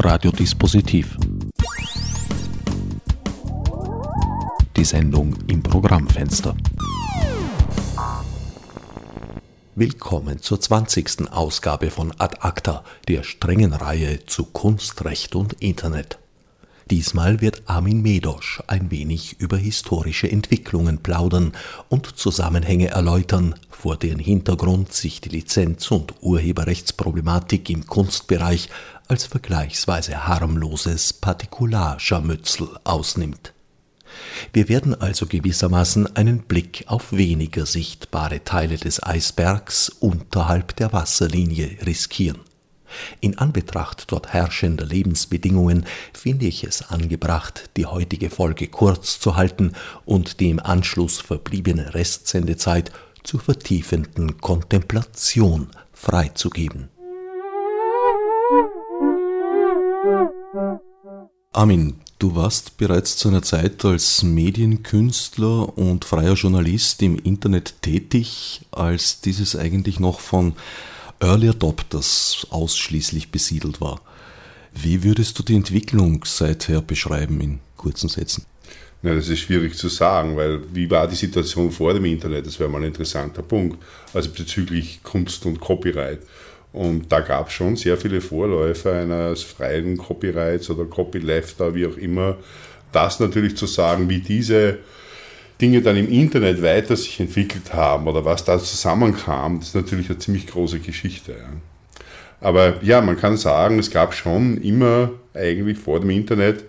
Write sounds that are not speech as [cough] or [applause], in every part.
Radiodispositiv. Die Sendung im Programmfenster. Willkommen zur 20. Ausgabe von Ad Acta, der strengen Reihe zu Kunst, Recht und Internet. Diesmal wird Armin Medosch ein wenig über historische Entwicklungen plaudern und Zusammenhänge erläutern, vor deren Hintergrund sich die Lizenz- und Urheberrechtsproblematik im Kunstbereich als vergleichsweise harmloses Partikularscharmützel ausnimmt. Wir werden also gewissermaßen einen Blick auf weniger sichtbare Teile des Eisbergs unterhalb der Wasserlinie riskieren. In Anbetracht dort herrschender Lebensbedingungen finde ich es angebracht, die heutige Folge kurz zu halten und die im Anschluss verbliebene Restsendezeit zur vertiefenden Kontemplation freizugeben. Armin, du warst bereits zu einer Zeit als Medienkünstler und freier Journalist im Internet tätig, als dieses eigentlich noch von Early Adopters ausschließlich besiedelt war. Wie würdest du die Entwicklung seither beschreiben in kurzen Sätzen? Ja, das ist schwierig zu sagen, weil wie war die Situation vor dem Internet? Das wäre mal ein interessanter Punkt. Also bezüglich Kunst und Copyright. Und da gab es schon sehr viele Vorläufer eines freien Copyrights oder Copyleft, wie auch immer. Das natürlich zu sagen, wie diese Dinge dann im Internet weiter sich entwickelt haben oder was da zusammenkam, das ist natürlich eine ziemlich große Geschichte. Aber ja, man kann sagen, es gab schon immer eigentlich vor dem Internet,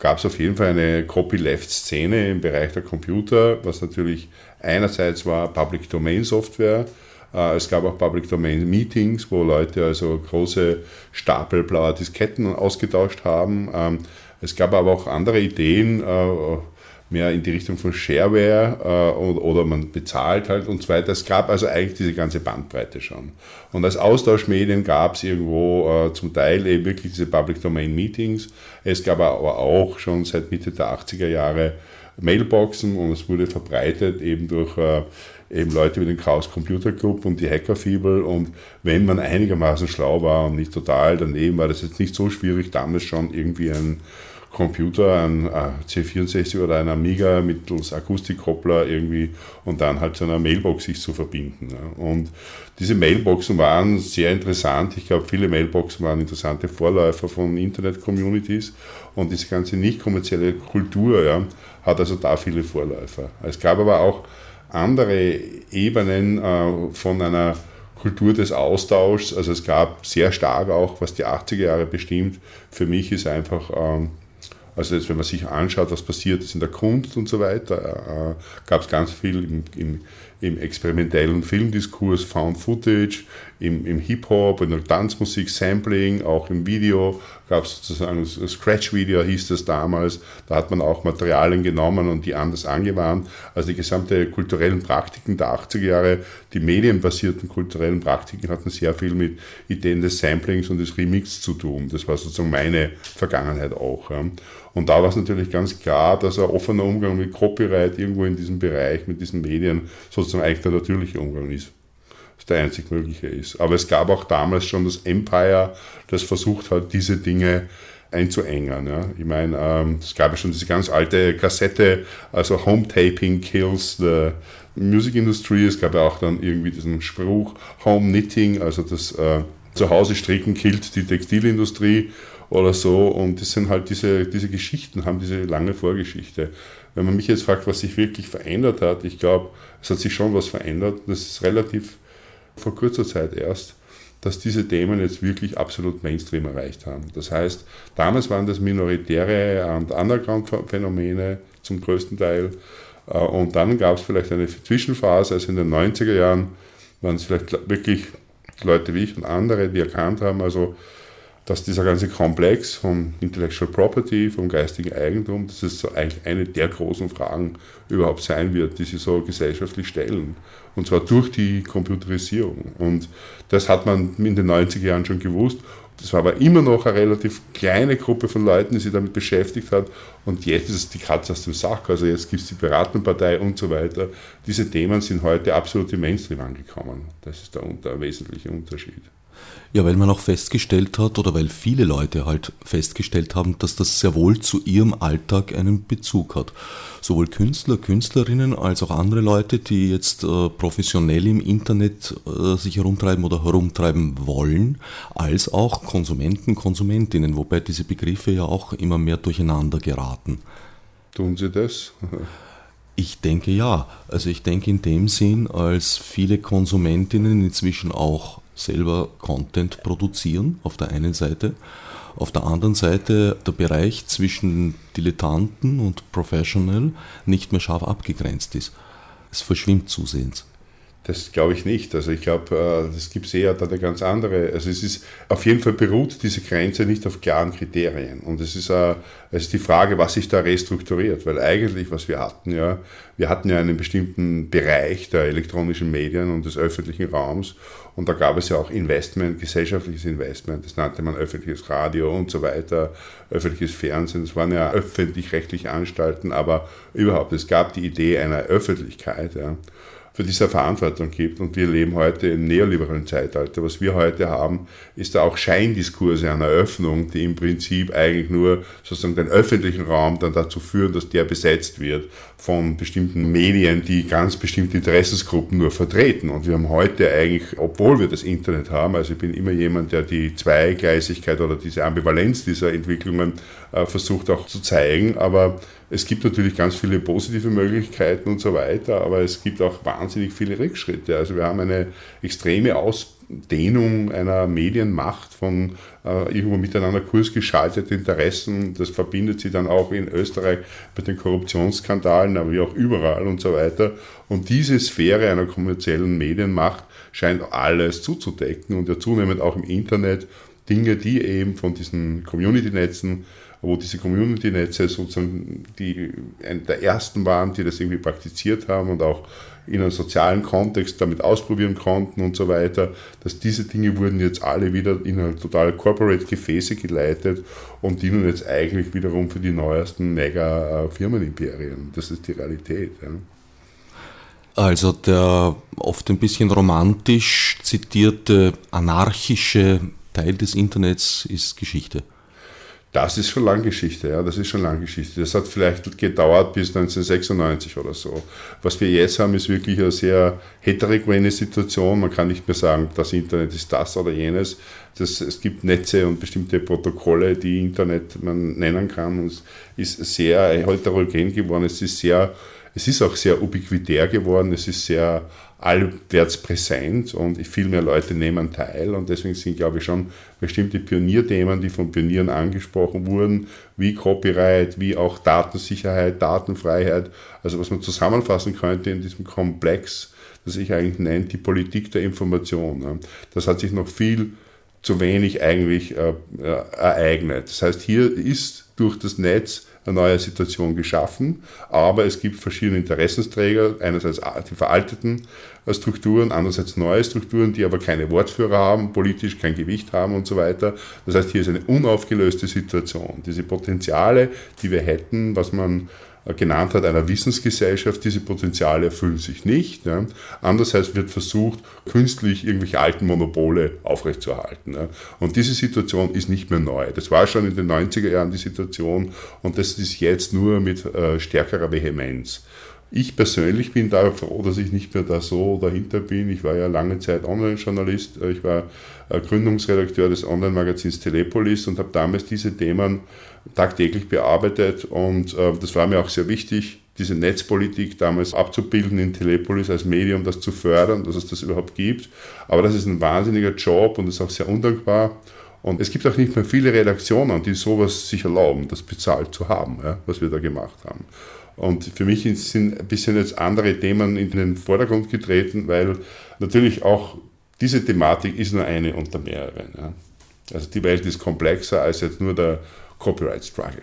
gab es auf jeden Fall eine Copyleft-Szene im Bereich der Computer, was natürlich einerseits war Public Domain Software, es gab auch Public Domain Meetings, wo Leute also große Stapel blauer Disketten ausgetauscht haben. Ähm, es gab aber auch andere Ideen, äh, mehr in die Richtung von Shareware äh, oder, man bezahlt halt und so weiter. Es gab also eigentlich diese ganze Bandbreite schon. Und als Austauschmedien gab es irgendwo äh, zum Teil eben wirklich diese Public Domain Meetings. Es gab aber auch schon seit Mitte der 80er Jahre Mailboxen und es wurde verbreitet eben durch äh, eben Leute wie den Chaos Computer Club und die Hackerfibel und wenn man einigermaßen schlau war und nicht total daneben, war das jetzt nicht so schwierig, damals schon irgendwie ein Computer, ein C64 oder ein Amiga mittels Akustikkoppler irgendwie und dann halt zu einer Mailbox sich zu verbinden. Und diese Mailboxen waren sehr interessant. Ich glaube, viele Mailboxen waren interessante Vorläufer von Internet-Communities und diese ganze nicht kommerzielle Kultur ja, hat also da viele Vorläufer. Es gab aber auch andere Ebenen äh, von einer Kultur des Austauschs. Also es gab sehr stark auch, was die 80er Jahre bestimmt. Für mich ist einfach ähm, also jetzt, wenn man sich anschaut, was passiert ist in der Kunst und so weiter, äh, gab es ganz viel im, im, im, experimentellen Filmdiskurs, Found Footage, im, im Hip-Hop, in der Tanzmusik, Sampling, auch im Video gab es sozusagen Scratch-Video, hieß das damals. Da hat man auch Materialien genommen und die anders angewandt. Also die gesamte kulturellen Praktiken der 80er Jahre, die medienbasierten kulturellen Praktiken hatten sehr viel mit Ideen des Samplings und des Remix zu tun. Das war sozusagen meine Vergangenheit auch. Und da war es natürlich ganz klar, dass ein offener Umgang mit Copyright irgendwo in diesem Bereich, mit diesen Medien, sozusagen eigentlich der natürliche Umgang ist. Das der einzig mögliche ist. Aber es gab auch damals schon das Empire, das versucht hat, diese Dinge einzuengen. Ja. Ich meine, ähm, es gab ja schon diese ganz alte Kassette, also Home Taping Kills the Music Industry. Es gab ja auch dann irgendwie diesen Spruch Home Knitting, also das äh, Zuhause stricken killt die Textilindustrie oder so. Und das sind halt diese, diese Geschichten, haben diese lange Vorgeschichte. Wenn man mich jetzt fragt, was sich wirklich verändert hat, ich glaube, es hat sich schon was verändert. Das ist relativ vor kurzer Zeit erst, dass diese Themen jetzt wirklich absolut Mainstream erreicht haben. Das heißt, damals waren das minoritäre und Underground-Phänomene zum größten Teil. Äh, und dann gab es vielleicht eine Zwischenphase, also in den 90er Jahren waren es vielleicht wirklich Leute wie ich und andere, die erkannt haben, also dass dieser ganze Komplex vom Intellectual Property, vom geistigen Eigentum, dass es so eigentlich eine der großen Fragen überhaupt sein wird, die sie so gesellschaftlich stellen. Und zwar durch die Computerisierung. Und das hat man in den 90er Jahren schon gewusst. Das war aber immer noch eine relativ kleine Gruppe von Leuten, die sich damit beschäftigt hat. Und jetzt ist es die Katze aus dem Sack. Also jetzt gibt es die Piratenpartei und so weiter. Diese Themen sind heute absolut im Mainstream angekommen. Das ist der, der wesentliche Unterschied. Ja, weil man auch festgestellt hat oder weil viele Leute halt festgestellt haben, dass das sehr wohl zu ihrem Alltag einen Bezug hat. Sowohl Künstler, Künstlerinnen als auch andere Leute, die jetzt äh, professionell im Internet äh, sich herumtreiben oder herumtreiben wollen, als auch Konsumenten, Konsumentinnen, wobei diese Begriffe ja auch immer mehr durcheinander geraten. Tun sie das? Ich denke ja. Also ich denke in dem Sinn, als viele Konsumentinnen inzwischen auch selber Content produzieren, auf der einen Seite. Auf der anderen Seite der Bereich zwischen Dilettanten und Professional nicht mehr scharf abgegrenzt ist. Es verschwimmt zusehends. Das glaube ich nicht. Also ich glaube, äh, gibt eher da eine ganz andere. Also es ist auf jeden Fall beruht diese Grenze nicht auf klaren Kriterien. Und es ist, äh, es ist die Frage, was sich da restrukturiert. Weil eigentlich, was wir hatten, ja, wir hatten ja einen bestimmten Bereich der elektronischen Medien und des öffentlichen Raums. Und da gab es ja auch Investment, gesellschaftliches Investment. Das nannte man öffentliches Radio und so weiter, öffentliches Fernsehen. Das waren ja öffentlich-rechtliche Anstalten, aber überhaupt, es gab die Idee einer Öffentlichkeit. Ja für diese Verantwortung gibt. Und wir leben heute im neoliberalen Zeitalter. Was wir heute haben, ist da auch Scheindiskurse einer Öffnung, die im Prinzip eigentlich nur sozusagen den öffentlichen Raum dann dazu führen, dass der besetzt wird von bestimmten Medien, die ganz bestimmte Interessensgruppen nur vertreten. Und wir haben heute eigentlich, obwohl wir das Internet haben, also ich bin immer jemand, der die Zweigleisigkeit oder diese Ambivalenz dieser Entwicklungen äh, versucht auch zu zeigen, aber es gibt natürlich ganz viele positive Möglichkeiten und so weiter, aber es gibt auch wahnsinnig viele Rückschritte. Also wir haben eine extreme Ausdehnung einer Medienmacht von äh, irgendwo miteinander kursgeschalteten Interessen. Das verbindet sich dann auch in Österreich mit den Korruptionsskandalen, aber wie auch überall und so weiter. Und diese Sphäre einer kommerziellen Medienmacht scheint alles zuzudecken und ja zunehmend auch im Internet Dinge, die eben von diesen Community-Netzen wo diese Community-Netze sozusagen die eine der ersten waren, die das irgendwie praktiziert haben und auch in einem sozialen Kontext damit ausprobieren konnten und so weiter, dass diese Dinge wurden jetzt alle wieder in eine total corporate Gefäße geleitet und dienen jetzt eigentlich wiederum für die neuesten Mega-Firmenimperien. Das ist die Realität. Ja. Also der oft ein bisschen romantisch zitierte anarchische Teil des Internets ist Geschichte. Das ist schon lange Geschichte, ja, das ist schon lange Geschichte. Das hat vielleicht gedauert bis 1996 oder so. Was wir jetzt haben, ist wirklich eine sehr heterogene Situation. Man kann nicht mehr sagen, das Internet ist das oder jenes. Das, es gibt Netze und bestimmte Protokolle, die Internet man nennen kann. Es ist sehr heterogen geworden. Es ist sehr, es ist auch sehr ubiquitär geworden. Es ist sehr allwärts präsent und viel mehr Leute nehmen teil und deswegen sind, glaube ich, schon bestimmte Pionierthemen, die von Pionieren angesprochen wurden, wie Copyright, wie auch Datensicherheit, Datenfreiheit, also was man zusammenfassen könnte in diesem Komplex, das ich eigentlich nenne, die Politik der Information. Das hat sich noch viel zu wenig eigentlich äh, äh ereignet. Das heißt, hier ist durch das Netz eine neue Situation geschaffen, aber es gibt verschiedene Interessensträger, einerseits die veralteten Strukturen, andererseits neue Strukturen, die aber keine Wortführer haben, politisch kein Gewicht haben und so weiter. Das heißt, hier ist eine unaufgelöste Situation. Diese Potenziale, die wir hätten, was man genannt hat, einer Wissensgesellschaft, diese Potenziale erfüllen sich nicht. Ja. Andererseits wird versucht, künstlich irgendwelche alten Monopole aufrechtzuerhalten. Ja. Und diese Situation ist nicht mehr neu. Das war schon in den 90er Jahren die Situation und das ist jetzt nur mit äh, stärkerer Vehemenz. Ich persönlich bin da froh, dass ich nicht mehr da so dahinter bin. Ich war ja lange Zeit Online-Journalist. Ich war äh, Gründungsredakteur des Online-Magazins Telepolis und habe damals diese Themen tagtäglich bearbeitet. Und äh, das war mir auch sehr wichtig, diese Netzpolitik damals abzubilden in Telepolis als Medium, das zu fördern, dass es das überhaupt gibt. Aber das ist ein wahnsinniger Job und ist auch sehr undankbar. Und es gibt auch nicht mehr viele Redaktionen, die sowas sich erlauben, das bezahlt zu haben, was wir da gemacht haben. Und für mich sind ein bisschen jetzt andere Themen in den Vordergrund getreten, weil natürlich auch diese Thematik ist nur eine unter mehreren. Ja. Also die Welt ist komplexer als jetzt nur der Copyright Struggle.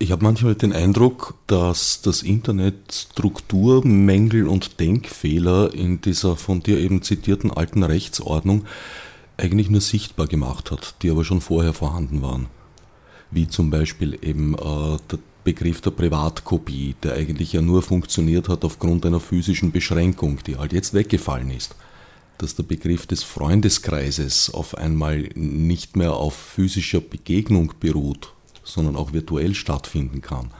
Ich habe manchmal den Eindruck, dass das Internet Strukturmängel und Denkfehler in dieser von dir eben zitierten alten Rechtsordnung eigentlich nur sichtbar gemacht hat, die aber schon vorher vorhanden waren. Wie zum Beispiel eben äh, der Begriff der Privatkopie, der eigentlich ja nur funktioniert hat aufgrund einer physischen Beschränkung, die halt jetzt weggefallen ist. dass der Begriff des Freundeskreises auf einmal nicht mehr auf physischer Begegnung beruht, sondern auch virtuell stattfinden kann.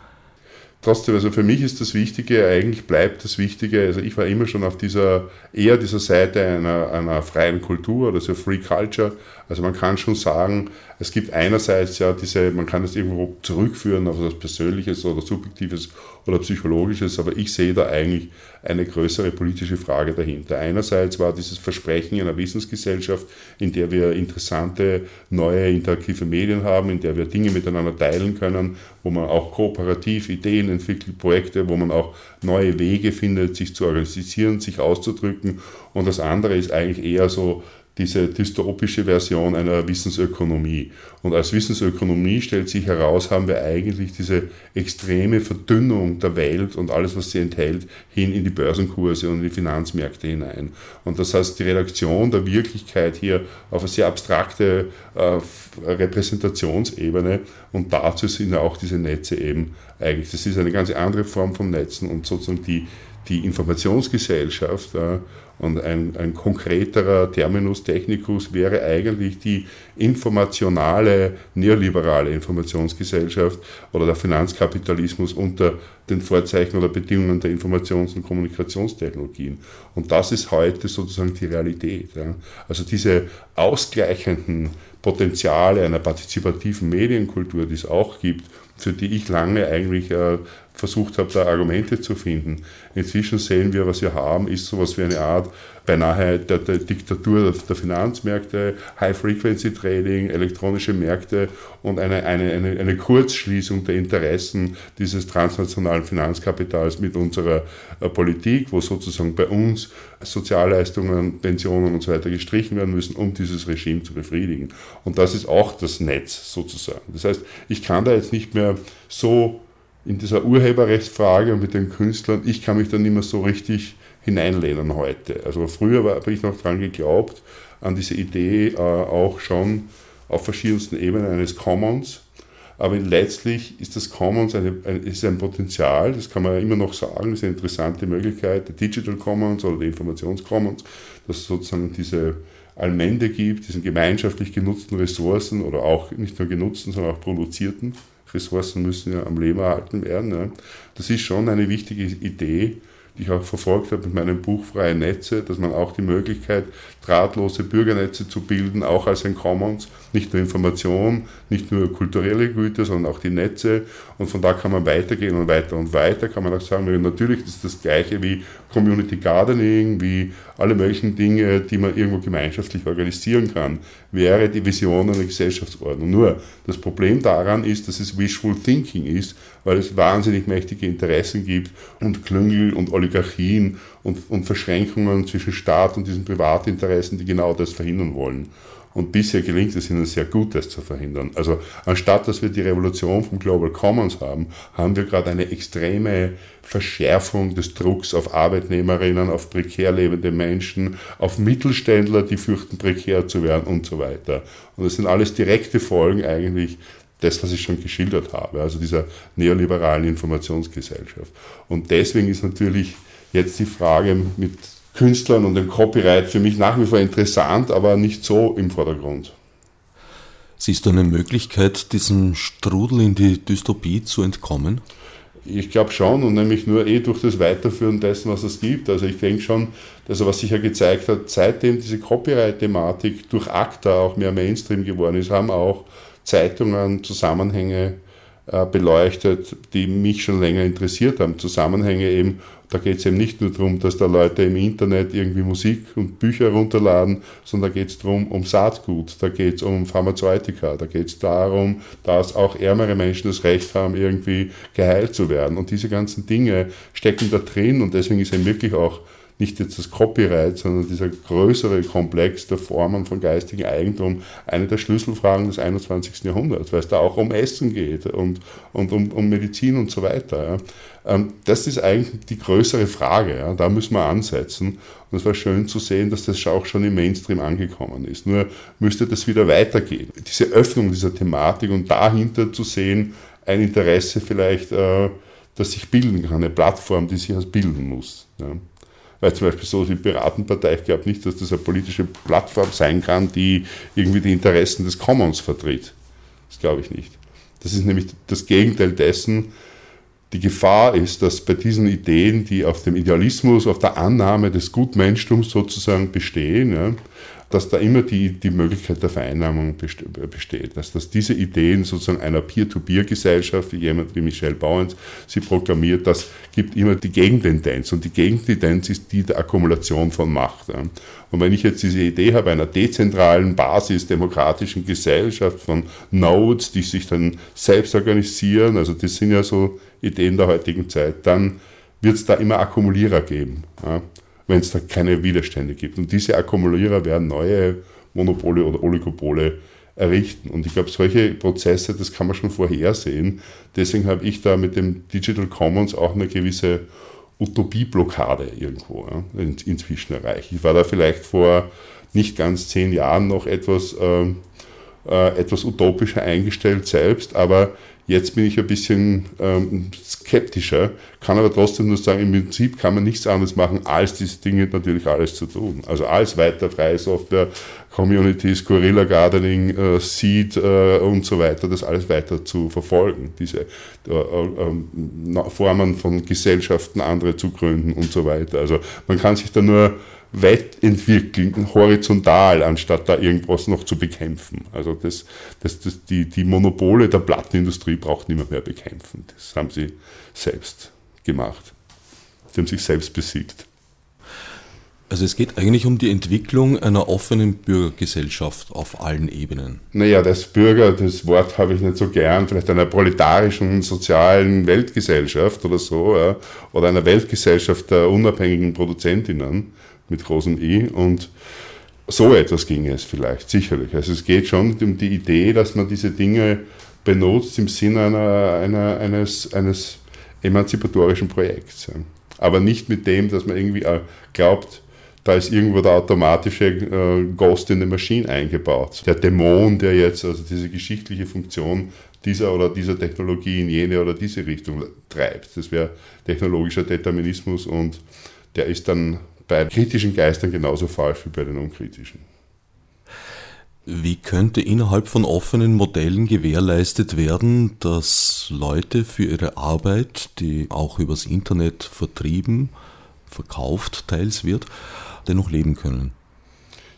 Trotzdem, also für mich ist das Wichtige, eigentlich bleibt das Wichtige, also ich war immer schon auf dieser, eher dieser Seite einer, einer freien Kultur oder so Free Culture. Also man kann schon sagen, es gibt einerseits ja diese, man kann es irgendwo zurückführen auf etwas Persönliches oder Subjektives oder Psychologisches, aber ich sehe da eigentlich eine größere politische Frage dahinter. Einerseits war dieses Versprechen einer Wissensgesellschaft, in der wir interessante, neue, interaktive Medien haben, in der wir Dinge miteinander teilen können, wo man auch kooperativ Ideen entwickelt, Projekte, wo man auch neue Wege findet, sich zu organisieren, sich auszudrücken. Und das andere ist eigentlich eher so diese dystopische Version einer Wissensökonomie. Und als Wissensökonomie stellt sich heraus, haben wir eigentlich diese extreme Verdünnung der Welt und alles, was sie enthält, hin in die Börsenkurse und in die Finanzmärkte hinein. Und das heißt, die Redaktion der Wirklichkeit hier auf eine sehr abstrakte äh, Repräsentationsebene und dazu sind auch diese Netze eben eigentlich. Das ist eine ganz andere Form von Netzen und sozusagen die, die Informationsgesellschaft äh, und ein, ein konkreterer Terminus technicus wäre eigentlich die informationale, neoliberale Informationsgesellschaft oder der Finanzkapitalismus unter den Vorzeichen oder Bedingungen der Informations- und Kommunikationstechnologien. Und das ist heute sozusagen die Realität. Ja. Also diese ausgleichenden Potenziale einer partizipativen Medienkultur, die es auch gibt, für die ich lange eigentlich äh, versucht habe, da Argumente zu finden. Inzwischen sehen wir, was wir haben, ist sowas wie eine Art beinahe der, der Diktatur der Finanzmärkte, High-Frequency-Trading, elektronische Märkte und eine, eine, eine, eine, Kurzschließung der Interessen dieses transnationalen Finanzkapitals mit unserer äh, Politik, wo sozusagen bei uns Sozialleistungen, Pensionen und so weiter gestrichen werden müssen, um dieses Regime zu befriedigen. Und das ist auch das Netz sozusagen. Das heißt, ich kann da jetzt nicht mehr so in dieser Urheberrechtsfrage mit den Künstlern, ich kann mich da nicht mehr so richtig hineinlehnen heute. Also früher habe ich noch daran geglaubt, an diese Idee äh, auch schon auf verschiedensten Ebenen eines Commons. Aber letztlich ist das Commons eine, ein, ist ein Potenzial, das kann man immer noch sagen, ist eine interessante Möglichkeit, der Digital Commons oder der Informationscommons, dass es sozusagen diese Allmende gibt, diesen gemeinschaftlich genutzten Ressourcen oder auch nicht nur genutzten, sondern auch produzierten Ressourcen müssen ja am Leben erhalten werden. Ja. Das ist schon eine wichtige Idee, die ich auch verfolgt habe mit meinem Buch Freie Netze, dass man auch die Möglichkeit, drahtlose Bürgernetze zu bilden, auch als ein Commons, nicht nur Information, nicht nur kulturelle Güter, sondern auch die Netze. Und von da kann man weitergehen und weiter und weiter. Kann man auch sagen, natürlich ist das gleiche wie Community Gardening, wie alle möglichen Dinge, die man irgendwo gemeinschaftlich organisieren kann, wäre die Vision einer Gesellschaftsordnung. Nur das Problem daran ist, dass es Wishful Thinking ist, weil es wahnsinnig mächtige Interessen gibt und Klüngel und Oligarchien und, und Verschränkungen zwischen Staat und diesen Privatinteressen, die genau das verhindern wollen. Und bisher gelingt es ihnen sehr gut, das zu verhindern. Also anstatt dass wir die Revolution vom Global Commons haben, haben wir gerade eine extreme Verschärfung des Drucks auf Arbeitnehmerinnen, auf prekär lebende Menschen, auf Mittelständler, die fürchten, prekär zu werden und so weiter. Und das sind alles direkte Folgen eigentlich das, was ich schon geschildert habe, also dieser neoliberalen Informationsgesellschaft. Und deswegen ist natürlich jetzt die Frage mit Künstlern und dem Copyright für mich nach wie vor interessant, aber nicht so im Vordergrund. Siehst du eine Möglichkeit, diesem Strudel in die Dystopie zu entkommen? Ich glaube schon und nämlich nur eh durch das Weiterführen dessen, was es gibt. Also ich denke schon, also was sich ja gezeigt hat, seitdem diese Copyright-Thematik durch ACTA auch mehr Mainstream geworden ist, haben auch Zeitungen Zusammenhänge äh, beleuchtet, die mich schon länger interessiert haben. Zusammenhänge eben, da geht es eben nicht nur darum, dass da Leute im Internet irgendwie Musik und Bücher runterladen, sondern da geht es darum, um Saatgut, da geht es um Pharmazeutika, da geht es darum, dass auch ärmere Menschen das Recht haben, irgendwie geheilt zu werden. Und diese ganzen Dinge stecken da drin und deswegen ist eben wirklich auch nicht jetzt das Copyright, sondern dieser größere Komplex der Formen von geistigem Eigentum eine der Schlüsselfragen des 21. Jahrhunderts, weil es da auch um Essen geht und, und um, um Medizin und so weiter. Ja. Ähm, das ist eigentlich die größere Frage, ja. da müssen wir ansetzen. Und es war schön zu sehen, dass das auch schon im Mainstream angekommen ist. Nur müsste das wieder weitergehen. Diese Öffnung dieser Thematik und dahinter zu sehen, ein Interesse vielleicht, äh, das sich bilden kann, eine Plattform, die sich erst bilden muss. Ja. Weil zum Beispiel so wie Piratenpartei, ich glaube nicht, dass das eine politische Plattform sein kann, die irgendwie die Interessen des Commons vertritt. Das glaube ich nicht. Das ist nämlich das Gegenteil dessen, die Gefahr ist, dass bei diesen Ideen, die auf dem Idealismus, auf der Annahme des Gutmenschtums sozusagen bestehen, ja, dass da immer die, die Möglichkeit der Vereinnahmung besteht. Dass, dass diese Ideen sozusagen einer Peer-to-Peer-Gesellschaft, wie jemand wie Michel Bauens sie proklamiert, das gibt immer die Gegentendenz. Und die Gegentendenz ist die der Akkumulation von Macht. Und wenn ich jetzt diese Idee habe einer dezentralen, basisdemokratischen Gesellschaft von Nodes, die sich dann selbst organisieren, also das sind ja so Ideen der heutigen Zeit, dann wird es da immer Akkumulierer geben. Ja wenn es da keine Widerstände gibt. Und diese Akkumulierer werden neue Monopole oder Oligopole errichten. Und ich glaube, solche Prozesse, das kann man schon vorhersehen. Deswegen habe ich da mit dem Digital Commons auch eine gewisse Utopieblockade irgendwo ja, inzwischen erreicht. Ich war da vielleicht vor nicht ganz zehn Jahren noch etwas, äh, äh, etwas utopischer eingestellt selbst, aber Jetzt bin ich ein bisschen ähm, skeptischer, kann aber trotzdem nur sagen, im Prinzip kann man nichts anderes machen, als diese Dinge natürlich alles zu tun. Also alles weiter freie Software, Communities, Guerilla Gardening, äh, Seed äh, und so weiter, das alles weiter zu verfolgen. Diese äh, äh, Formen von Gesellschaften, andere zu gründen und so weiter. Also man kann sich da nur weit entwickeln, horizontal, anstatt da irgendwas noch zu bekämpfen. Also das, das, das, die, die Monopole der Plattenindustrie braucht niemand mehr bekämpfen. Das haben sie selbst gemacht. Sie haben sich selbst besiegt. Also es geht eigentlich um die Entwicklung einer offenen Bürgergesellschaft auf allen Ebenen. Naja, das Bürger, das Wort habe ich nicht so gern, vielleicht einer proletarischen, sozialen Weltgesellschaft oder so, oder einer Weltgesellschaft der unabhängigen Produzentinnen mit großem I und so etwas ginge es vielleicht, sicherlich. Also es geht schon um die Idee, dass man diese Dinge benutzt im Sinne einer, einer, eines, eines emanzipatorischen Projekts. Aber nicht mit dem, dass man irgendwie äh, glaubt, da ist irgendwo der automatische äh, Ghost in the Machine eingebaut. Der Dämon, der jetzt also diese geschichtliche Funktion dieser oder dieser Technologie in jene oder diese Richtung treibt. Das wäre technologischer Determinismus und der ist dann bei kritischen Geistern genauso falsch wie bei den unkritischen. Wie könnte innerhalb von offenen Modellen gewährleistet werden, dass Leute für ihre Arbeit, die auch übers Internet vertrieben, verkauft teils wird, dennoch leben können?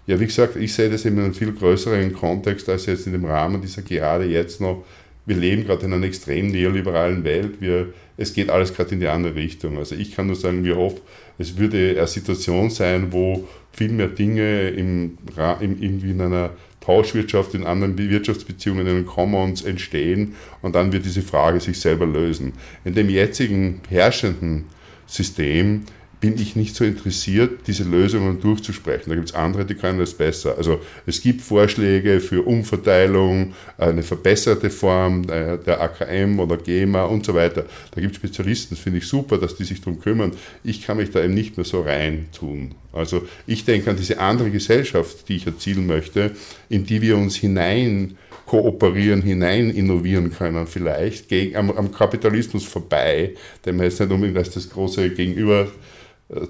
Ja, wie gesagt, ich sehe das in einem viel größeren Kontext als jetzt in dem Rahmen dieser gerade jetzt noch. Wir leben gerade in einer extrem neoliberalen Welt. Wir, es geht alles gerade in die andere Richtung. Also ich kann nur sagen, wie oft es würde eine Situation sein, wo viel mehr Dinge im, im, irgendwie in einer Tauschwirtschaft, in anderen Wirtschaftsbeziehungen, in den Commons entstehen und dann wird diese Frage sich selber lösen. In dem jetzigen herrschenden System bin ich nicht so interessiert, diese Lösungen durchzusprechen. Da gibt es andere, die können das besser. Also es gibt Vorschläge für Umverteilung, eine verbesserte Form der AKM oder GEMA und so weiter. Da gibt es Spezialisten, das finde ich super, dass die sich darum kümmern. Ich kann mich da eben nicht mehr so rein tun. Also ich denke an diese andere Gesellschaft, die ich erzielen möchte, in die wir uns hinein kooperieren, hinein innovieren können, vielleicht gegen, am, am Kapitalismus vorbei, man jetzt nicht unbedingt als das große Gegenüber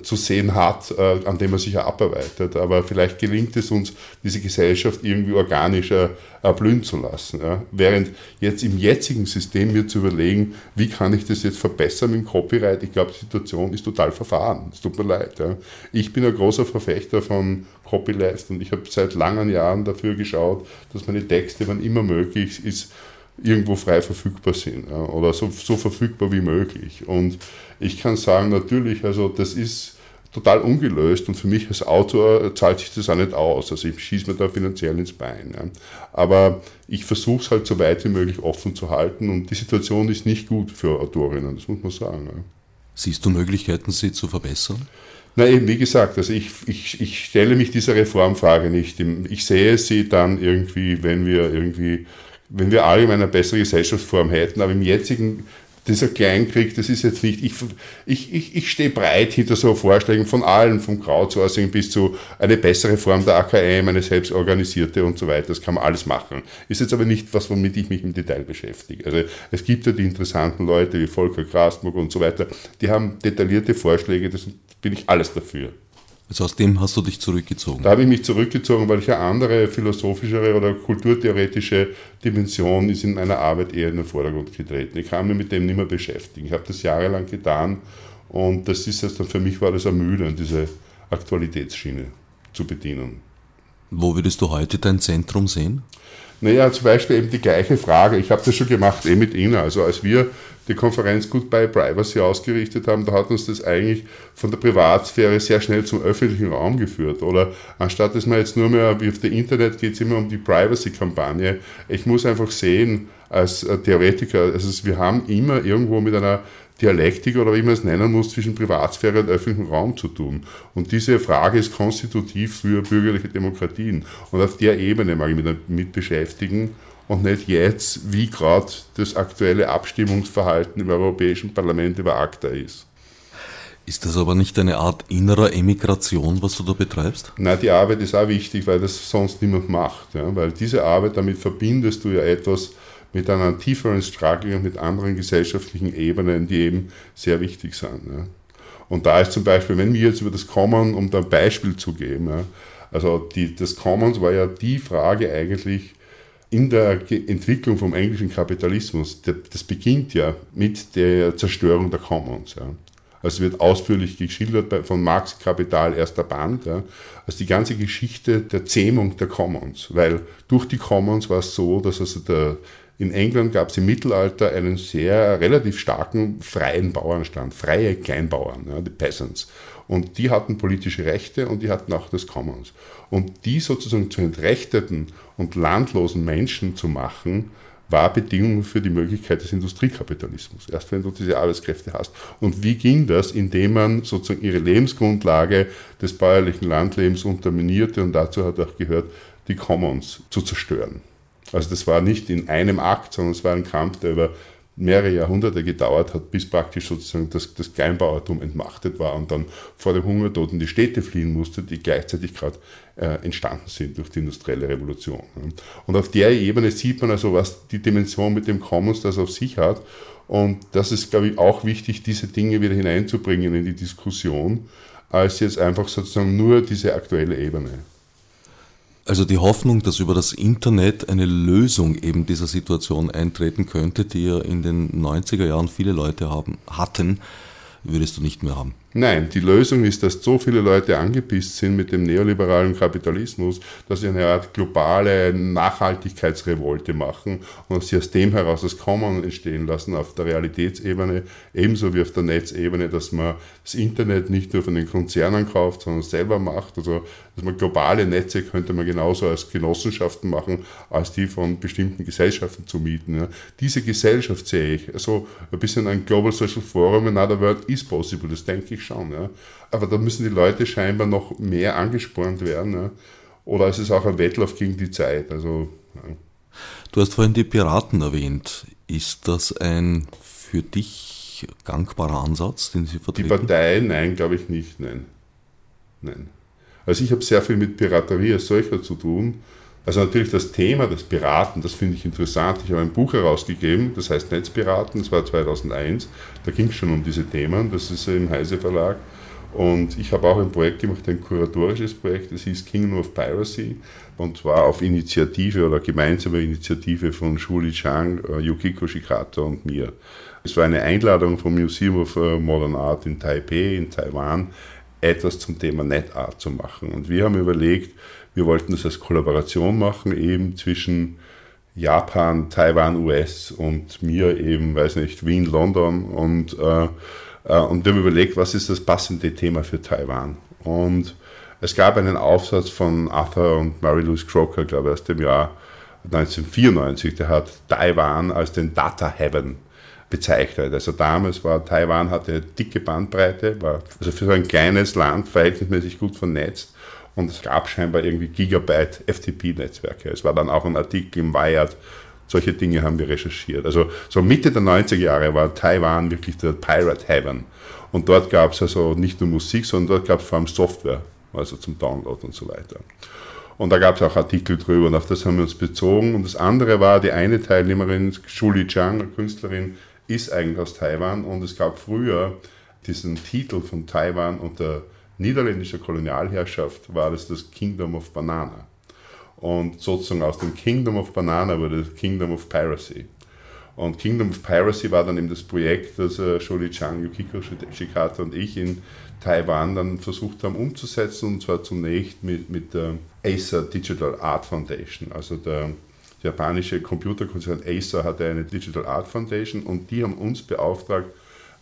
zu sehen hat, äh, an dem er sich ja abarbeitet. Aber vielleicht gelingt es uns, diese Gesellschaft irgendwie organischer erblühen zu lassen. Während jetzt im jetzigen System mir zu überlegen, wie kann ich das jetzt verbessern mit Copyright, ich glaube, die Situation ist total verfahren. Es tut mir leid. Ich bin ein großer Verfechter von Copyleft und ich habe seit langen Jahren dafür geschaut, dass meine Texte, wann immer möglich ist, irgendwo frei verfügbar sind ja, oder so, so verfügbar wie möglich. Und ich kann sagen, natürlich, also das ist total ungelöst und für mich als Autor zahlt sich das auch nicht aus. Also ich schieße mir da finanziell ins Bein. Ja. Aber ich versuche es halt so weit wie möglich offen zu halten und die Situation ist nicht gut für Autorinnen, das muss man sagen. Ja. Siehst du Möglichkeiten, sie zu verbessern? Na eben, wie gesagt, also ich, ich, ich stelle mich dieser Reformfrage nicht. Ich sehe sie dann irgendwie, wenn wir irgendwie wenn wir alle eine bessere Gesellschaftsform hätten, aber im jetzigen dieser Kleinkrieg, das ist jetzt nicht, ich, ich, ich, ich stehe breit hinter so Vorschlägen von allen, vom Crowdsourcing bis zu eine bessere Form der AKM, eine selbstorganisierte und so weiter. Das kann man alles machen. Ist jetzt aber nicht was, womit ich mich im Detail beschäftige. Also es gibt ja die interessanten Leute wie Volker Grasburg und so weiter, die haben detaillierte Vorschläge, das bin ich alles dafür. Also aus dem hast du dich zurückgezogen? Da habe ich mich zurückgezogen, weil ich eine andere philosophischere oder kulturtheoretische Dimension ist in meiner Arbeit eher in den Vordergrund getreten. Ich kann mich mit dem nicht mehr beschäftigen. Ich habe das jahrelang getan und das ist jetzt dann für mich war das ermüdend, diese Aktualitätsschiene zu bedienen. Wo würdest du heute dein Zentrum sehen? Naja, zum Beispiel eben die gleiche Frage. Ich habe das schon gemacht, eh mit Ihnen. Also als wir die Konferenz Goodbye Privacy ausgerichtet haben, da hat uns das eigentlich von der Privatsphäre sehr schnell zum öffentlichen Raum geführt. Oder anstatt dass man jetzt nur mehr wie auf der Internet geht es immer um die Privacy-Kampagne. Ich muss einfach sehen, als Theoretiker, also wir haben immer irgendwo mit einer Dialektik oder wie man es nennen muss, zwischen Privatsphäre und öffentlichem Raum zu tun. Und diese Frage ist konstitutiv für bürgerliche Demokratien. Und auf der Ebene mag ich mich damit beschäftigen und nicht jetzt, wie gerade das aktuelle Abstimmungsverhalten im Europäischen Parlament über ACTA ist. Ist das aber nicht eine Art innerer Emigration, was du da betreibst? Nein, die Arbeit ist auch wichtig, weil das sonst niemand macht. Ja? Weil diese Arbeit, damit verbindest du ja etwas, mit einem tieferen Struggle und mit anderen gesellschaftlichen Ebenen, die eben sehr wichtig sind. Ja. Und da ist zum Beispiel, wenn wir jetzt über das Common, um da ein Beispiel zu geben, ja, also die, das Commons war ja die Frage eigentlich in der Entwicklung vom englischen Kapitalismus. Das beginnt ja mit der Zerstörung der Commons. Ja. Also wird ausführlich geschildert von Marx Kapital, erster Band. Ja. Also die ganze Geschichte der Zähmung der Commons. Weil durch die Commons war es so, dass also der, in England gab es im Mittelalter einen sehr relativ starken freien Bauernstand, freie Kleinbauern, ja, die Peasants. Und die hatten politische Rechte und die hatten auch das Commons. Und die sozusagen zu entrechteten und landlosen Menschen zu machen, war Bedingung für die Möglichkeit des Industriekapitalismus. Erst wenn du diese Arbeitskräfte hast. Und wie ging das? Indem man sozusagen ihre Lebensgrundlage des bäuerlichen Landlebens unterminierte und dazu hat auch gehört, die Commons zu zerstören. Also das war nicht in einem Akt, sondern es war ein Kampf, der über mehrere Jahrhunderte gedauert hat, bis praktisch sozusagen das, das Kleinbauertum entmachtet war und dann vor dem Hungertod in die Städte fliehen musste, die gleichzeitig gerade äh, entstanden sind durch die industrielle Revolution. Und auf der Ebene sieht man also, was die Dimension mit dem Commons das auf sich hat. Und das ist, glaube ich, auch wichtig, diese Dinge wieder hineinzubringen in die Diskussion, als jetzt einfach sozusagen nur diese aktuelle Ebene. Also die Hoffnung, dass über das Internet eine Lösung eben dieser Situation eintreten könnte, die ja in den 90er Jahren viele Leute haben, hatten, würdest du nicht mehr haben. Nein, die Lösung ist, dass so viele Leute angepisst sind mit dem neoliberalen Kapitalismus, dass sie eine Art globale Nachhaltigkeitsrevolte machen und sie aus dem heraus das Common entstehen lassen auf der Realitätsebene, ebenso wie auf der Netzebene, dass man das Internet nicht nur von den Konzernen kauft, sondern selber macht. Also, dass man globale Netze könnte man genauso als Genossenschaften machen, als die von bestimmten Gesellschaften zu mieten. Diese Gesellschaft sehe ich, also ein bisschen ein Global Social Forum, another world is possible, das denke ich ich schon. Ja. Aber da müssen die Leute scheinbar noch mehr angespornt werden. Ja. Oder ist es auch ein Wettlauf gegen die Zeit? Also, ja. Du hast vorhin die Piraten erwähnt. Ist das ein für dich gangbarer Ansatz, den Sie vertreten? Die Partei, nein, glaube ich nicht, nein. Nein. Also ich habe sehr viel mit Piraterie als solcher zu tun. Also natürlich das Thema des Piraten, das finde ich interessant. Ich habe ein Buch herausgegeben, das heißt Netzpiraten, das war 2001. Da ging es schon um diese Themen, das ist im Heise Verlag. Und ich habe auch ein Projekt gemacht, ein kuratorisches Projekt, das hieß Kingdom of Piracy. Und zwar auf Initiative oder gemeinsame Initiative von Shuli Chang, äh, Yukiko Shikata und mir. Es war eine Einladung vom Museum of äh, Modern Art in Taipei, in Taiwan, etwas zum Thema NetArt zu machen. Und wir haben überlegt, wir wollten das als Kollaboration machen, eben zwischen Japan, Taiwan, US und mir eben, weiß nicht, Wien, London. Und, äh, äh, und wir haben überlegt, was ist das passende Thema für Taiwan. Und es gab einen Aufsatz von Arthur und Mary-Louise Crocker, glaube ich, aus dem Jahr 1994, der hat Taiwan als den Data Heaven bezeichnet. Also damals war Taiwan hatte eine dicke Bandbreite, war also für so ein kleines Land verhältnismäßig gut vernetzt und es gab scheinbar irgendwie Gigabyte FTP-Netzwerke. Es war dann auch ein Artikel im Wired. Solche Dinge haben wir recherchiert. Also so Mitte der 90er Jahre war Taiwan wirklich der Pirate Heaven. Und dort gab es also nicht nur Musik, sondern dort gab es vor allem Software, also zum Download und so weiter. Und da gab es auch Artikel drüber und auf das haben wir uns bezogen. Und das andere war, die eine Teilnehmerin, Julie Chang, eine Künstlerin, ist eigentlich aus Taiwan und es gab früher diesen Titel von Taiwan unter niederländischer Kolonialherrschaft war das das Kingdom of Banana. Und sozusagen aus dem Kingdom of Banana wurde das Kingdom of Piracy. Und Kingdom of Piracy war dann eben das Projekt, das äh, Sholi Chang, Yukiko Shikata und ich in Taiwan dann versucht haben umzusetzen, und zwar zunächst mit, mit der Acer Digital Art Foundation. Also der japanische Computerkonzern Acer hatte eine Digital Art Foundation und die haben uns beauftragt,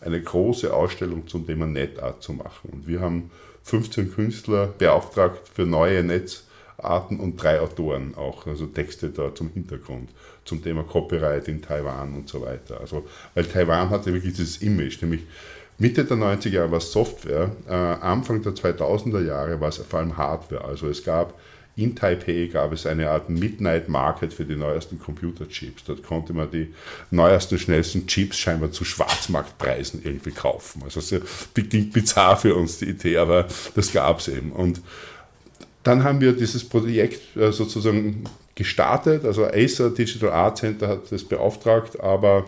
eine große Ausstellung zum Thema NetArt zu machen. Und wir haben 15 Künstler beauftragt für neue Netzarten und drei Autoren auch, also Texte da zum Hintergrund, zum Thema Copyright in Taiwan und so weiter. Also, weil Taiwan hatte wirklich dieses Image, nämlich Mitte der 90er Jahre war es Software, äh, Anfang der 2000er Jahre war es vor allem Hardware. Also es gab in Taipei gab es eine Art Midnight Market für die neuesten Computerchips. Dort konnte man die neuesten, schnellsten Chips scheinbar zu Schwarzmarktpreisen irgendwie kaufen. Also sehr bizarr für uns die Idee, aber das gab es eben. Und dann haben wir dieses Projekt äh, sozusagen gestartet. Also Acer Digital Art Center hat das beauftragt, aber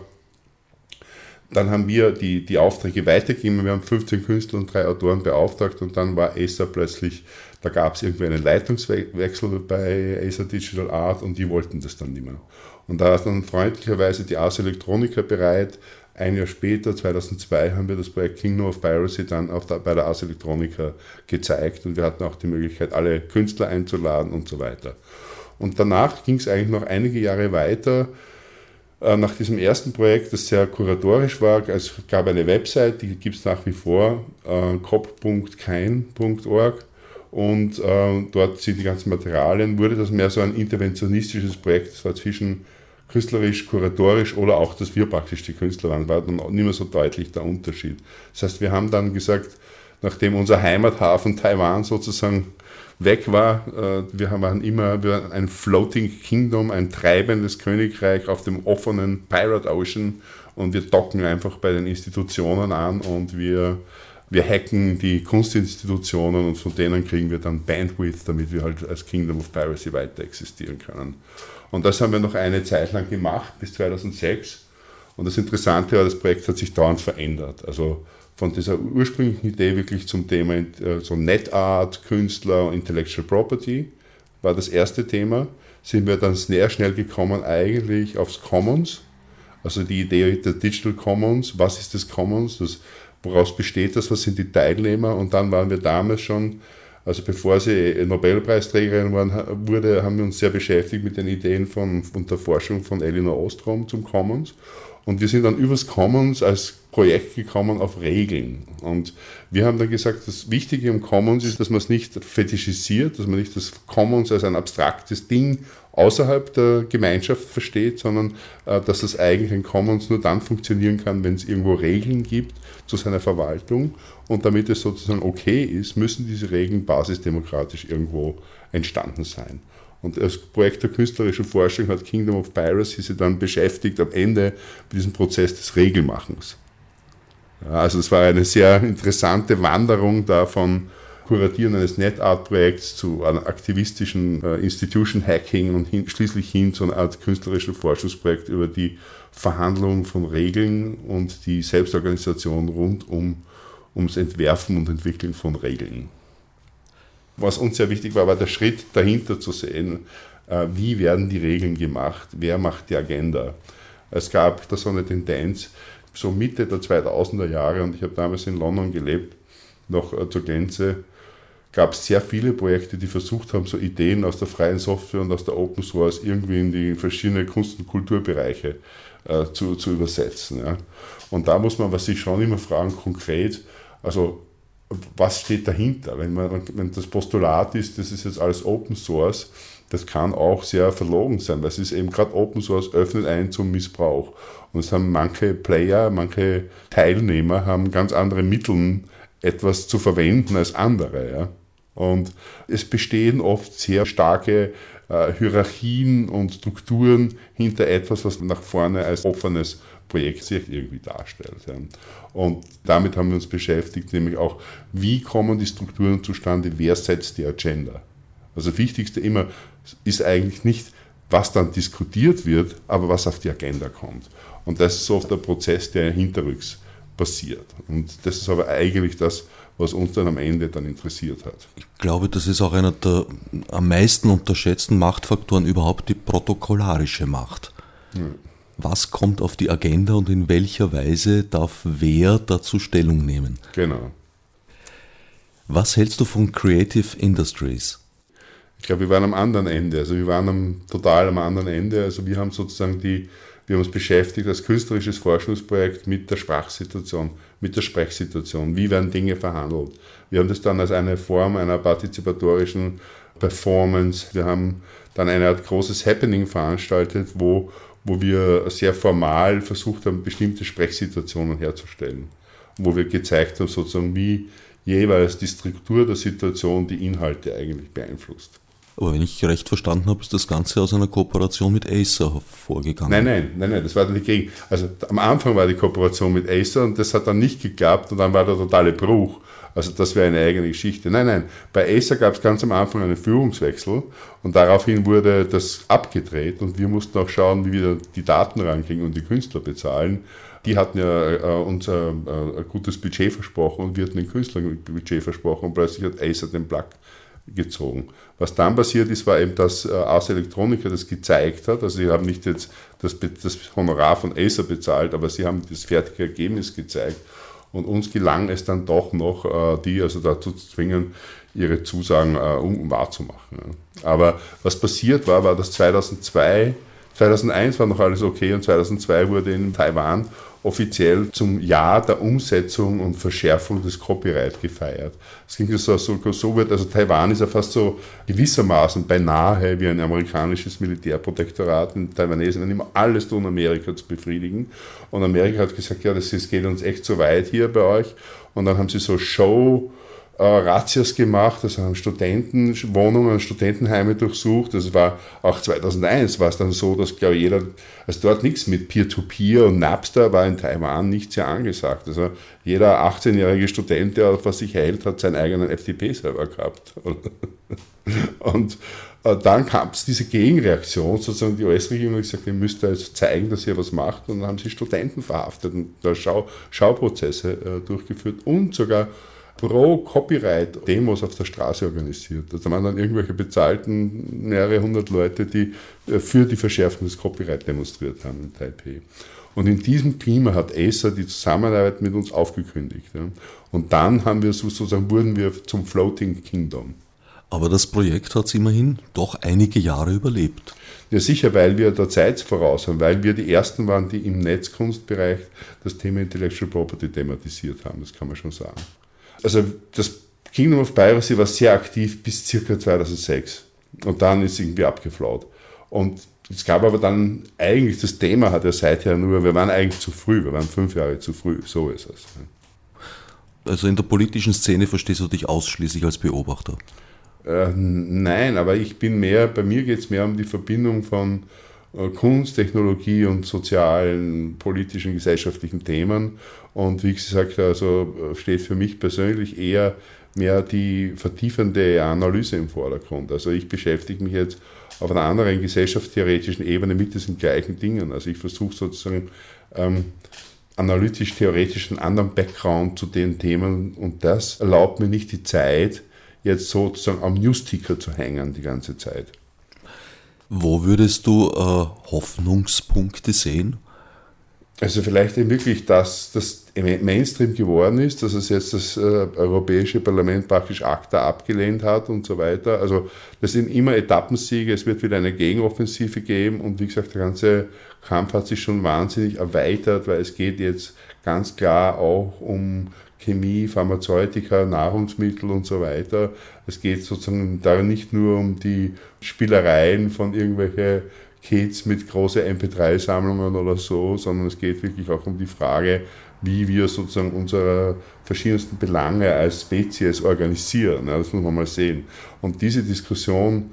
dann haben wir die, die Aufträge weitergegeben. Wir haben 15 Künstler und drei Autoren beauftragt und dann war Acer plötzlich, da gab es irgendwie einen Leitungswechsel bei Acer Digital Art und die wollten das dann nicht mehr. Und da war dann freundlicherweise die Ars Electronica bereit. Ein Jahr später, 2002, haben wir das Projekt Kingdom of Piracy dann der, bei der Ars Electronica gezeigt und wir hatten auch die Möglichkeit, alle Künstler einzuladen und so weiter. Und danach ging es eigentlich noch einige Jahre weiter nach diesem ersten Projekt, das sehr kuratorisch war, es gab eine Website, die gibt es nach wie vor, äh, cop.kein.org und äh, dort sind die ganzen Materialien, wurde das mehr so ein interventionistisches Projekt, das war zwischen künstlerisch, kuratorisch oder auch, dass wir praktisch die Künstler waren, war dann nicht mehr so deutlich der Unterschied. Das heißt, wir haben dann gesagt, nachdem unser Heimathafen Taiwan sozusagen weg war. Äh, wir waren immer ein Floating Kingdom, ein treibendes Königreich auf dem offenen Pirate Ocean und wir docken einfach bei den Institutionen an und wir, wir hacken die Kunstinstitutionen und von denen kriegen wir dann Bandwidth, damit wir halt als Kingdom of Piracy weiter existieren können. Und das haben wir noch eine Zeit lang gemacht, bis 2006. Und das Interessante war, das Projekt hat sich dauernd verändert. Also von dieser ursprünglichen Idee wirklich zum Thema äh, so NetArt, Künstler und Intellectual Property war das erste Thema. Sind wir dann sehr schnell gekommen eigentlich aufs Commons, also die Idee der Digital Commons. Was ist das Commons? Das, woraus besteht das? Was sind die Teilnehmer? Und dann waren wir damals schon, also bevor sie Nobelpreisträgerin waren, wurde, haben wir uns sehr beschäftigt mit den Ideen von, von der Forschung von Elinor Ostrom zum Commons. Und wir sind dann übers Commons als Projekt gekommen auf Regeln. Und wir haben dann gesagt, das Wichtige am Commons ist, dass man es nicht fetischisiert, dass man nicht das Commons als ein abstraktes Ding außerhalb der Gemeinschaft versteht, sondern äh, dass das eigentlich ein Commons nur dann funktionieren kann, wenn es irgendwo Regeln gibt zu seiner Verwaltung. Und damit es sozusagen okay ist, müssen diese Regeln basisdemokratisch irgendwo entstanden sein. Und das Projekt der künstlerischen Forschung hat Kingdom of Piracy sich dann beschäftigt am Ende mit diesem Prozess des Regelmachens. Also es war eine sehr interessante Wanderung da von Kuratieren eines NetArt-Projekts zu einem aktivistischen äh, Institution-Hacking und hin, schließlich hin zu einer Art künstlerischen Forschungsprojekt über die Verhandlung von Regeln und die Selbstorganisation rund um, ums Entwerfen und Entwickeln von Regeln was uns sehr wichtig war, war der Schritt dahinter zu sehen, äh, wie werden die Regeln gemacht, wer macht die Agenda. Es gab da so eine Tendenz, so Mitte der 2000er Jahre, und ich habe damals in London gelebt, noch äh, zur Gänze, gab es sehr viele Projekte, die versucht haben, so Ideen aus der freien Software und aus der Open Source irgendwie in die verschiedenen Kunst- und Kulturbereiche äh, zu, zu übersetzen. Ja. Und da muss man was sich schon immer fragen, konkret, also was steht dahinter? Wenn, man, wenn das Postulat ist, das ist jetzt alles Open Source, das kann auch sehr verlogen sein, weil es ist eben gerade Open Source öffnet ein zum Missbrauch. Und es haben manche Player, manche Teilnehmer haben ganz andere Mittel, etwas zu verwenden als andere. Ja? Und es bestehen oft sehr starke äh, Hierarchien und Strukturen hinter etwas, was nach vorne als offenes Projekt sich irgendwie darstellt. Ja. Und damit haben wir uns beschäftigt, nämlich auch, wie kommen die Strukturen zustande, wer setzt die Agenda. Also das Wichtigste immer ist eigentlich nicht, was dann diskutiert wird, aber was auf die Agenda kommt. Und das ist oft der Prozess, der hinterrücks passiert. Und das ist aber eigentlich das, was uns dann am Ende dann interessiert hat. Ich glaube, das ist auch einer der am meisten unterschätzten Machtfaktoren überhaupt, die protokollarische Macht. Hm. Was kommt auf die Agenda und in welcher Weise darf wer dazu Stellung nehmen? Genau. Was hältst du von Creative Industries? Ich glaube, wir waren am anderen Ende. Also wir waren am, total am anderen Ende. Also wir haben sozusagen die, wir haben uns beschäftigt als künstlerisches Forschungsprojekt mit der Sprachsituation, mit der Sprechsituation. Wie werden Dinge verhandelt? Wir haben das dann als eine Form einer partizipatorischen Performance. Wir haben dann eine Art großes Happening veranstaltet, wo, wo wir sehr formal versucht haben, bestimmte Sprechsituationen herzustellen. Wo wir gezeigt haben, sozusagen, wie jeweils die Struktur der Situation die Inhalte eigentlich beeinflusst. Aber wenn ich recht verstanden habe, ist das Ganze aus einer Kooperation mit Acer hervorgegangen. Nein, nein, nein, nein, das war dann die Gegen. Also am Anfang war die Kooperation mit Acer und das hat dann nicht geklappt und dann war der totale Bruch. Also das wäre eine eigene Geschichte. Nein, nein, bei Acer gab es ganz am Anfang einen Führungswechsel und daraufhin wurde das abgedreht und wir mussten auch schauen, wie wir die Daten rankriegen und die Künstler bezahlen. Die hatten ja äh, uns äh, ein gutes Budget versprochen und wir hatten den Künstlern ein Budget versprochen und plötzlich hat Acer den Plug gezogen. Was dann passiert ist, war eben, dass äh, Ars Electronica das gezeigt hat. Also sie haben nicht jetzt das, das Honorar von Acer bezahlt, aber sie haben das fertige Ergebnis gezeigt. Und uns gelang es dann doch noch, äh, die also dazu zu zwingen, ihre Zusagen äh, um, wahrzumachen. Aber was passiert war, war, dass 2002, 2001 war noch alles okay und 2002 wurde in Taiwan offiziell zum Jahr der Umsetzung und Verschärfung des Copyright gefeiert. Es ging so, so, so weit, also Taiwan ist ja fast so gewissermaßen beinahe wie ein amerikanisches Militärprotektorat. Und Taiwanesen immer alles tun, Amerika zu befriedigen. Und Amerika hat gesagt, ja, das, das geht uns echt zu weit hier bei euch. Und dann haben sie so Show, äh, Razzias gemacht, also haben Studentenwohnungen, Studentenheime durchsucht. Das war auch 2001 war es dann so, dass glaube ich jeder, also dort nichts mit Peer-to-Peer -Peer und Napster war in Taiwan nicht sehr angesagt. Also jeder 18-jährige Student, der auf was sich hält, hat seinen eigenen FTP-Server gehabt. [laughs] und äh, dann kam es diese Gegenreaktion, sozusagen die US-Regierung hat gesagt, ihr müsst da jetzt zeigen, dass ihr was macht. Und dann haben sie Studenten verhaftet und da Schau Schauprozesse äh, durchgeführt und sogar Pro-Copyright-Demos auf der Straße organisiert. Da waren dann irgendwelche bezahlten mehrere hundert Leute, die äh, für die Verschärfung des Copyright demonstriert haben in Taipei. Und in diesem Klima hat Acer die Zusammenarbeit mit uns aufgekündigt. Und dann haben wir sozusagen, wurden wir zum Floating Kingdom. Aber das Projekt hat es immerhin doch einige Jahre überlebt. Ja, sicher, weil wir der Zeit voraus haben, weil wir die Ersten waren, die im Netzkunstbereich das Thema Intellectual Property thematisiert haben, das kann man schon sagen also das Kingdom of Piracy war sehr aktiv bis circa 2006 und dann ist irgendwie abgeflaut. Und es gab aber dann eigentlich, das Thema hat ja seither nur, wir waren eigentlich zu früh, wir waren fünf Jahre zu früh, so ist es. Also in der politischen Szene verstehst du dich ausschließlich als Beobachter? Äh, nein, aber ich bin mehr, bei mir geht es mehr um die Verbindung von Kunst, Technologie und sozialen, politischen, gesellschaftlichen Themen. Und wie gesagt, also äh, steht für mich persönlich eher mehr die vertiefende Analyse im Vordergrund. Also ich beschäftige mich jetzt auf einer anderen gesellschaftstheoretischen Ebene mit diesen gleichen Dingen. Also ich versuche sozusagen ähm, analytisch-theoretisch einen anderen Background zu den Themen und das erlaubt mir nicht die Zeit, jetzt sozusagen am Newsticker zu hängen die ganze Zeit. Wo würdest du äh, Hoffnungspunkte sehen? Also vielleicht wirklich, dass das Mainstream geworden ist, dass es jetzt das äh, Europäische Parlament praktisch ACTA abgelehnt hat und so weiter. Also das sind immer Etappensiege, es wird wieder eine Gegenoffensive geben und wie gesagt, der ganze Kampf hat sich schon wahnsinnig erweitert, weil es geht jetzt ganz klar auch um Chemie, Pharmazeutika, Nahrungsmittel und so weiter. Es geht sozusagen da nicht nur um die Spielereien von irgendwelchen Kids mit großen MP3-Sammlungen oder so, sondern es geht wirklich auch um die Frage, wie wir sozusagen unsere verschiedensten Belange als Spezies organisieren. das muss man mal sehen. Und diese Diskussion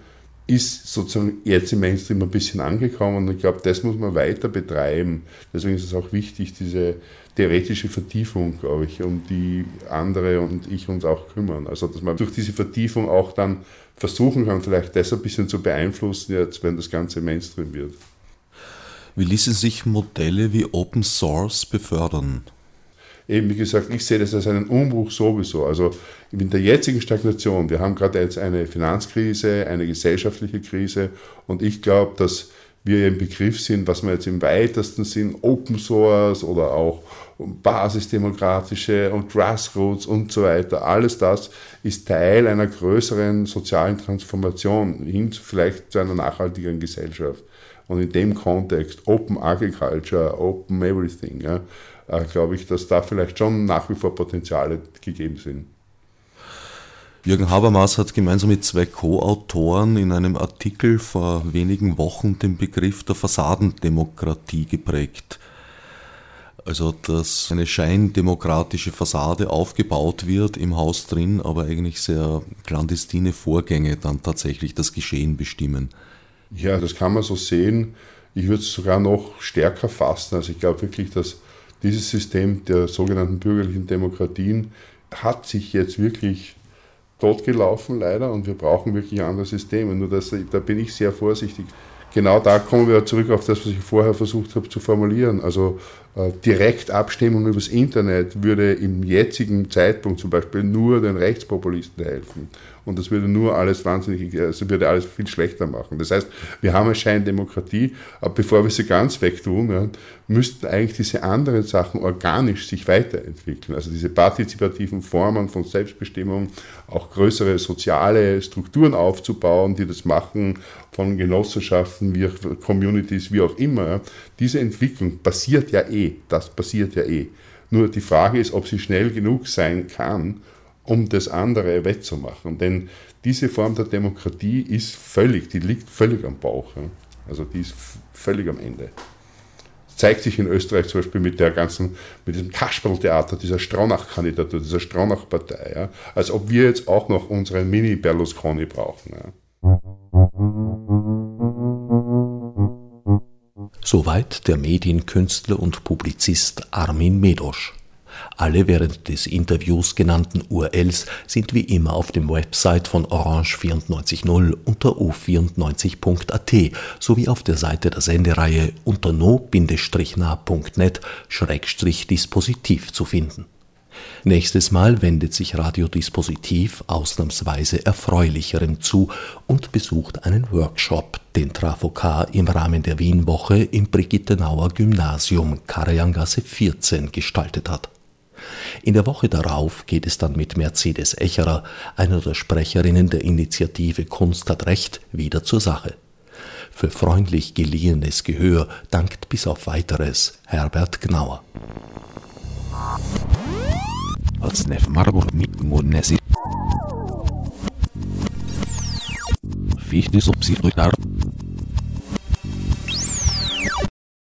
ist sozusagen jetzt im Mainstream ein bisschen angekommen und ich glaube, das muss man weiter betreiben. Deswegen ist es auch wichtig, diese theoretische Vertiefung, glaube ich, um die andere und ich uns auch kümmern. Also, dass man durch diese Vertiefung auch dann versuchen kann, vielleicht das ein bisschen zu beeinflussen, jetzt, wenn das Ganze Mainstream wird. Wie ließen sich Modelle wie Open Source befördern? Eben wie gesagt, ich sehe das als einen Umbruch sowieso. Also in der jetzigen Stagnation, wir haben gerade jetzt eine Finanzkrise, eine gesellschaftliche Krise und ich glaube, dass wir im Begriff sind, was wir jetzt im weitesten Sinn Open Source oder auch basisdemokratische und Grassroots und so weiter, alles das ist Teil einer größeren sozialen Transformation hin vielleicht zu einer nachhaltigeren Gesellschaft. Und in dem Kontext, Open Agriculture, Open Everything, ja, äh, glaube ich, dass da vielleicht schon nach wie vor Potenziale gegeben sind. Jürgen Habermas hat gemeinsam mit zwei Co-Autoren in einem Artikel vor wenigen Wochen den Begriff der Fassadendemokratie geprägt. Also, dass eine scheindemokratische Fassade aufgebaut wird im Haus drin, aber eigentlich sehr clandestine Vorgänge dann tatsächlich das Geschehen bestimmen. Ja, das kann man so sehen. Ich würde es sogar noch stärker fassen. Also ich glaube wirklich, dass dieses System der sogenannten bürgerlichen Demokratien hat sich jetzt wirklich totgelaufen leider und wir brauchen wirklich andere Systeme. Nur das, da bin ich sehr vorsichtig. Genau da kommen wir zurück auf das, was ich vorher versucht habe zu formulieren. Also äh, Direktabstimmung übers Internet würde im jetzigen Zeitpunkt zum Beispiel nur den Rechtspopulisten helfen und das würde nur alles wahnsinnig, also würde alles viel schlechter machen. Das heißt, wir haben eine Scheindemokratie, aber bevor wir sie ganz wegtun, ja, müssten eigentlich diese anderen Sachen organisch sich weiterentwickeln. Also diese partizipativen Formen von Selbstbestimmung, auch größere soziale Strukturen aufzubauen, die das machen, von Genossenschaften, wie Communities, wie auch immer. Diese Entwicklung passiert ja eh, das passiert ja eh. Nur die Frage ist, ob sie schnell genug sein kann, um das andere wettzumachen. Denn diese Form der Demokratie ist völlig, die liegt völlig am Bauch. Also die ist völlig am Ende. Das zeigt sich in Österreich zum Beispiel mit der ganzen, mit diesem Kasperltheater, dieser Straunach-Kandidatur, dieser Straunach-Partei. Ja? Als ob wir jetzt auch noch unseren Mini-Berlusconi brauchen. Ja? Soweit der Medienkünstler und Publizist Armin Medosch. Alle während des Interviews genannten URLs sind wie immer auf dem Website von Orange 94.0 unter o94.at sowie auf der Seite der Sendereihe unter no-nah.net-dispositiv zu finden. Nächstes Mal wendet sich Radiodispositiv ausnahmsweise Erfreulicherem zu und besucht einen Workshop, den Trafo im Rahmen der Wienwoche im Brigittenauer Gymnasium Karajangasse 14 gestaltet hat. In der Woche darauf geht es dann mit Mercedes Echerer, einer der Sprecherinnen der Initiative Kunst hat Recht, wieder zur Sache. Für freundlich geliehenes Gehör dankt bis auf weiteres Herbert Gnauer. Fichte subsidiar